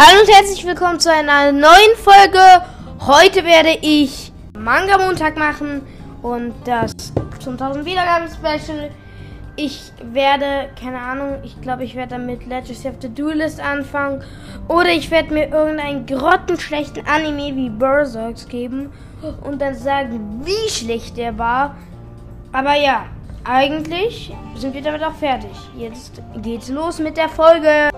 Hallo und herzlich willkommen zu einer neuen Folge. Heute werde ich Manga Montag machen und das zum 1000 Wiedergaben Special. Ich werde, keine Ahnung, ich glaube, ich werde damit Legacy of the Duelist anfangen. Oder ich werde mir irgendeinen grottenschlechten Anime wie Berserks geben und dann sagen, wie schlecht der war. Aber ja, eigentlich sind wir damit auch fertig. Jetzt geht's los mit der Folge.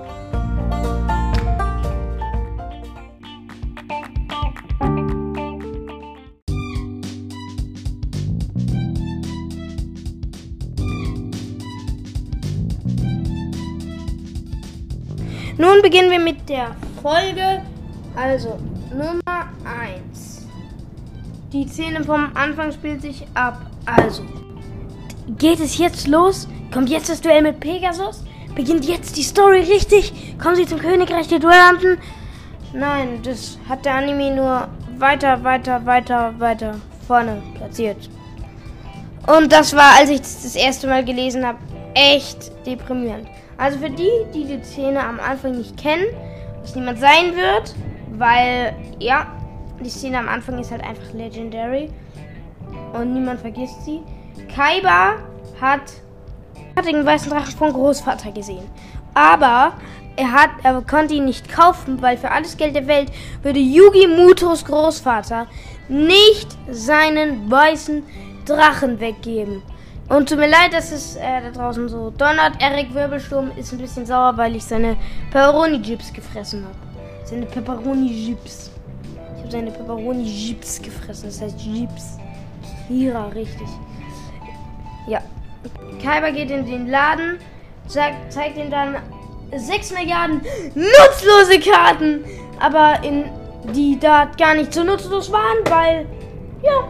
Nun beginnen wir mit der Folge. Also, Nummer 1. Die Szene vom Anfang spielt sich ab. Also, geht es jetzt los? Kommt jetzt das Duell mit Pegasus? Beginnt jetzt die Story richtig? Kommen sie zum Königreich der Duellanten? Nein, das hat der Anime nur weiter, weiter, weiter, weiter vorne platziert. Und das war, als ich das, das erste Mal gelesen habe, echt deprimierend. Also für die, die die Szene am Anfang nicht kennen, was niemand sein wird, weil, ja, die Szene am Anfang ist halt einfach legendary und niemand vergisst sie. Kaiba hat, hat den weißen Drachen von Großvater gesehen. Aber er, hat, er konnte ihn nicht kaufen, weil für alles Geld der Welt würde Yugi Mutos Großvater nicht seinen weißen Drachen weggeben. Und tut mir leid, dass es äh, da draußen so donnert. Eric Wirbelsturm ist ein bisschen sauer, weil ich seine Pepperoni-Chips gefressen habe. Seine Pepperoni-Chips. Ich habe seine Pepperoni-Chips gefressen. Das heißt Chips. Kira, richtig. Ja. Kaiba geht in den Laden, zeigt, zeigt ihm dann 6 Milliarden nutzlose Karten. Aber in die da gar nicht so nutzlos waren, weil, ja,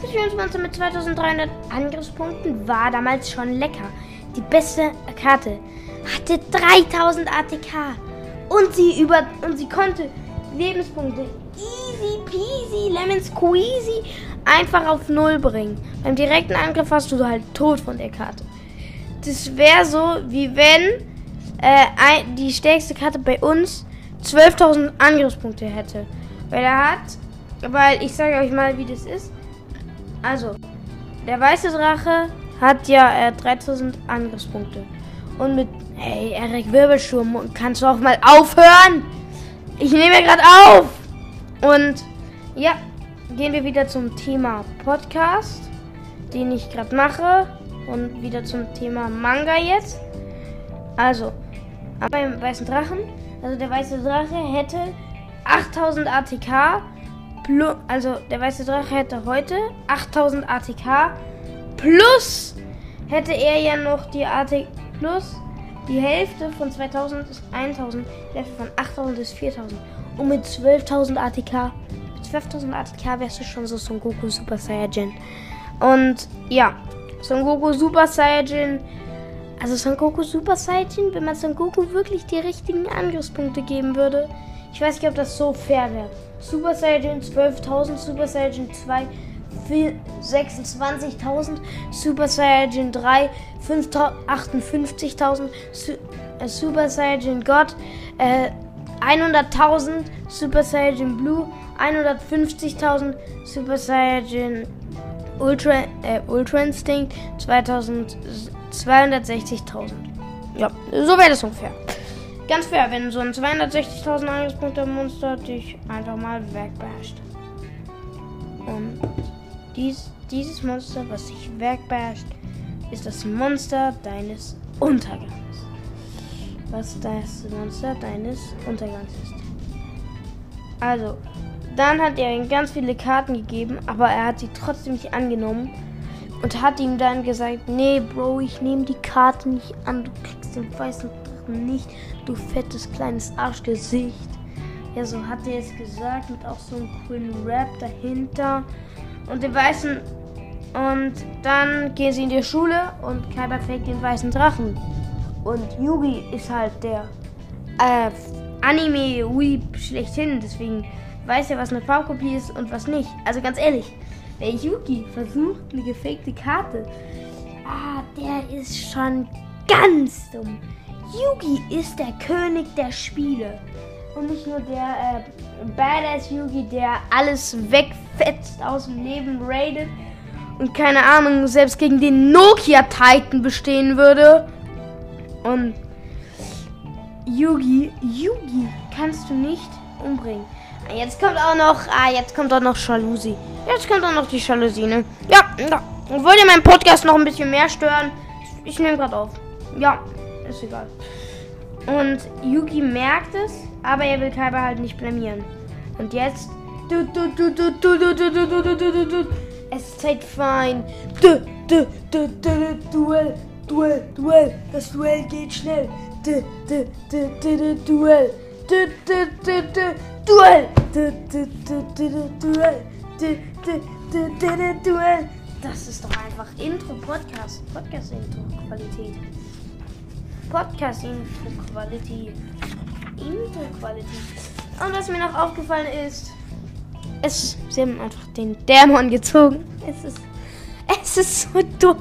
Fusionsmonster mit 2300 Angriffspunkten war damals schon lecker. Die beste Karte hatte 3000 ATK und sie über und sie konnte Lebenspunkte easy peasy lemon squeezy einfach auf null bringen. Beim direkten Angriff warst du halt tot von der Karte. Das wäre so, wie wenn äh, die stärkste Karte bei uns 12.000 Angriffspunkte hätte. Weil er hat, weil ich sage euch mal, wie das ist. Also, der weiße Drache hat ja äh, 3000 Angriffspunkte. Und mit, hey, Erik Wirbelsturm, kannst du auch mal aufhören? Ich nehme gerade auf. Und ja, gehen wir wieder zum Thema Podcast, den ich gerade mache. Und wieder zum Thema Manga jetzt. Also, beim weißen Drachen, also der weiße Drache hätte 8000 ATK Plus, also der weiße Drache hätte heute 8000 ATK. Plus hätte er ja noch die ATK. Plus die Hälfte von 2000 ist 1000. Die Hälfte von 8000 ist 4000. Und mit 12.000 ATK. Mit 12.000 ATK wärst du schon so Son Goku Super Saiyajin. Und ja, Son Goku Super Saiyajin. Also Son Goku Super Saiyajin, wenn man Son Goku wirklich die richtigen Angriffspunkte geben würde. Ich weiß nicht, ob das so fair wäre. Super Saiyan 12.000, Super Saiyan 2 26.000, Super Saiyan 3 58.000, äh, Super Saiyan God äh, 100.000, Super Saiyan Blue 150.000, Super Saiyan Ultra, äh, Ultra Instinct 260.000. Ja, so wäre das ungefähr. Ganz fair, wenn so ein 260.000 Angriffspunkte Monster dich einfach mal wegbasht. Und dies, dieses Monster, was dich wegbasht, ist das Monster deines Untergangs. Was das Monster deines Untergangs ist. Also, dann hat er ihm ganz viele Karten gegeben, aber er hat sie trotzdem nicht angenommen und hat ihm dann gesagt, nee, Bro, ich nehme die Karte nicht an, du kriegst den weißen nicht, du fettes kleines Arschgesicht. Ja, so hat er es gesagt, mit auch so einem coolen Rap dahinter. Und den weißen. Und dann gehen sie in die Schule und Kaiba fängt den weißen Drachen. Und Yugi ist halt der äh, Anime-Weep schlechthin. Deswegen weiß er, was eine Farbkopie ist und was nicht. Also ganz ehrlich, der Yugi versucht eine gefakte Karte. Ah, der ist schon ganz dumm. Yugi ist der König der Spiele. Und nicht nur der äh, Badass Yugi, der alles wegfetzt aus dem Leben raidet und keine Ahnung, selbst gegen den Nokia Titan bestehen würde. Und Yugi, Yugi kannst du nicht umbringen. Jetzt kommt auch noch, ah, jetzt kommt auch noch Jalousie. Jetzt kommt dann noch die Jalousine. Ja, ja. Wollt ihr meinen Podcast noch ein bisschen mehr stören? Ich, nehme gerade auf. Ja, ist egal. Und Yugi merkt es, aber er will Kaiba halt nicht blamieren. Und jetzt. Es ist Zeit fein. Duell, Duell, Duell. Das Duell geht schnell. Duell. Duell. Duell. Du, du, du, du, du, Duell. Du, du, du, du, du, Duell. Das ist doch einfach Intro-Podcast. Podcast-Intro-Qualität. Podcast-Intro-Qualität. Intro-Qualität. Und was mir noch aufgefallen ist, es, sie haben einfach den Dämon gezogen. Es ist, es ist so dumm.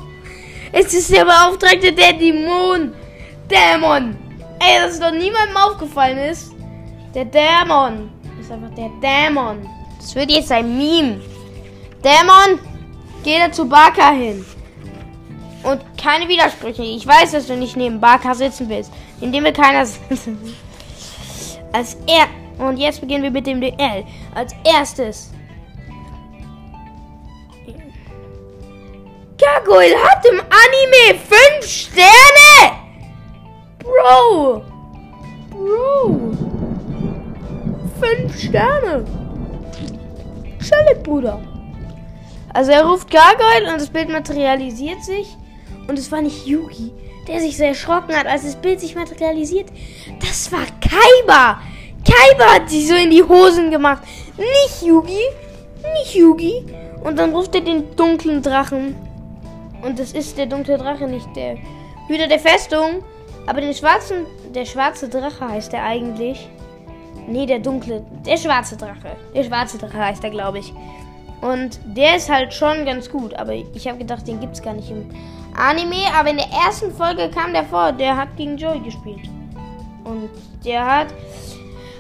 Es ist der Beauftragte der Dämon. Dämon. Ey, dass es doch niemandem aufgefallen ist. Der Dämon. Das ist einfach der Dämon. Das wird jetzt ein Meme. Dämon, geh da zu Baka hin. Und keine Widersprüche. Ich weiß, dass du nicht neben Baka sitzen willst. Indem wir keiner sitzen. Als er. Und jetzt beginnen wir mit dem DL. Als erstes. Gargoyle hat im Anime 5 Sterne! Bro! Bro! 5 Sterne! Chillig, Bruder. Also er ruft Gargoyle und das Bild materialisiert sich. Und es war nicht Yugi, der sich so erschrocken hat, als das Bild sich materialisiert. Das war Kaiba. Kaiba hat sich so in die Hosen gemacht. Nicht Yugi. Nicht Yugi. Und dann ruft er den dunklen Drachen. Und das ist der dunkle Drache, nicht der Hüter der Festung. Aber den schwarzen, der schwarze Drache heißt er eigentlich. Nee, der dunkle, der schwarze Drache. Der schwarze Drache heißt er, glaube ich. Und der ist halt schon ganz gut. Aber ich habe gedacht, den gibt es gar nicht im Anime, aber in der ersten Folge kam der vor. Der hat gegen Joey gespielt. Und der hat.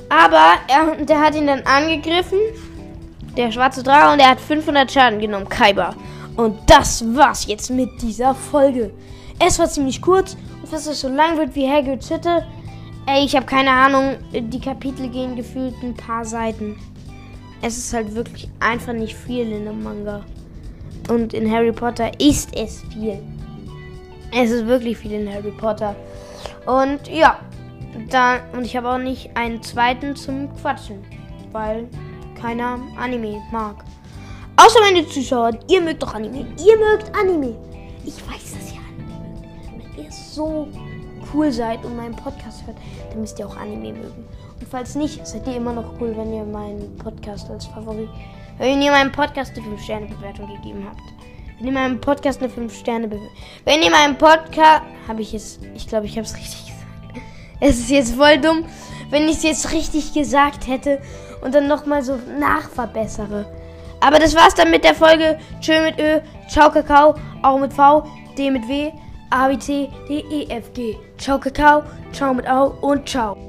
Aber er, der hat ihn dann angegriffen. Der schwarze Drache. Und er hat 500 Schaden genommen. Kaiba. Und das war's jetzt mit dieser Folge. Es war ziemlich kurz. Und es so lang wird wie Hagrid's Hütte. Ey, ich habe keine Ahnung. Die Kapitel gehen gefühlt ein paar Seiten. Es ist halt wirklich einfach nicht viel in dem Manga. Und in Harry Potter ist es viel. Es ist wirklich viel in Harry Potter. Und ja, dann und ich habe auch nicht einen zweiten zum Quatschen, weil keiner Anime mag. Außer meine Zuschauer, ihr mögt doch Anime. Ihr mögt Anime. Ich weiß, dass ihr Anime mögt. Wenn ihr so cool seid und meinen Podcast hört, dann müsst ihr auch Anime mögen. Und falls nicht, seid ihr immer noch cool, wenn ihr meinen Podcast als Favorit, wenn ihr meinem Podcast eine 5-Sterne-Bewertung gegeben habt. Wenn ihr meinem Podcast eine 5-Sterne-Bewertung. Wenn ihr meinem Podcast. Habe ich es. Ich glaube, ich habe es richtig gesagt. Es ist jetzt voll dumm, wenn ich es jetzt richtig gesagt hätte und dann nochmal so nachverbessere. Aber das war's dann mit der Folge. Tschö mit Ö, ciao Kakao, auch mit V, D mit W, A, B, C, D, E, F, G. Ciao Kakao, ciao mit Au und ciao.